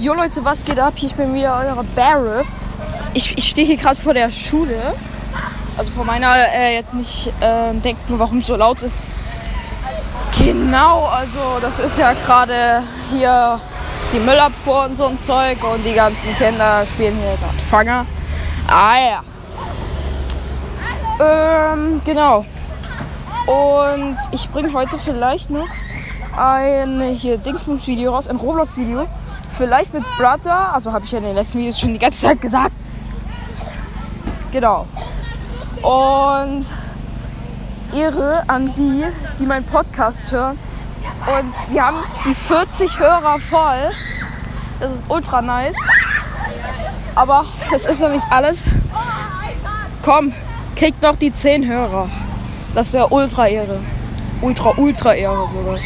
Jo Leute, was geht ab? Hier ich bin wieder eure Barriff. Ich, ich stehe hier gerade vor der Schule. Also vor meiner, äh, jetzt nicht äh, denken, warum es so laut ist. Genau, also das ist ja gerade hier die Müllabfuhr und so ein Zeug und die ganzen Kinder spielen hier gerade Fanger. Ah ja. Ähm, genau. Und ich bringe heute vielleicht noch ein hier Dingsbums-Video raus, ein Roblox-Video. Vielleicht mit Brother, also habe ich ja in den letzten Videos schon die ganze Zeit gesagt. Genau. Und Ehre an die, die meinen Podcast hören. Und wir haben die 40 Hörer voll. Das ist ultra nice. Aber das ist noch nicht alles. Komm, kriegt noch die 10 Hörer. Das wäre ultra Ehre. Ultra, ultra Ehre sogar.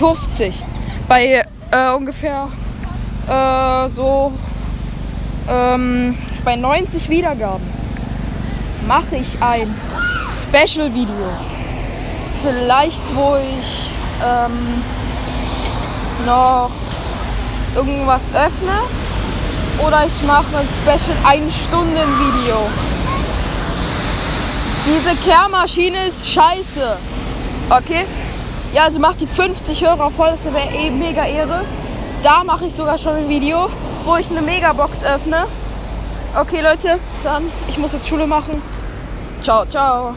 50. Bei äh, ungefähr äh, so ähm, bei 90 Wiedergaben mache ich ein Special-Video. Vielleicht, wo ich ähm, noch irgendwas öffne. Oder ich mache ein Special 1-Stunden-Video. Diese Kehrmaschine ist scheiße. Okay? Ja, also macht die 50 Hörer voll, das wäre eh mega Ehre. Da mache ich sogar schon ein Video, wo ich eine Megabox öffne. Okay, Leute, dann ich muss jetzt Schule machen. Ciao, ciao.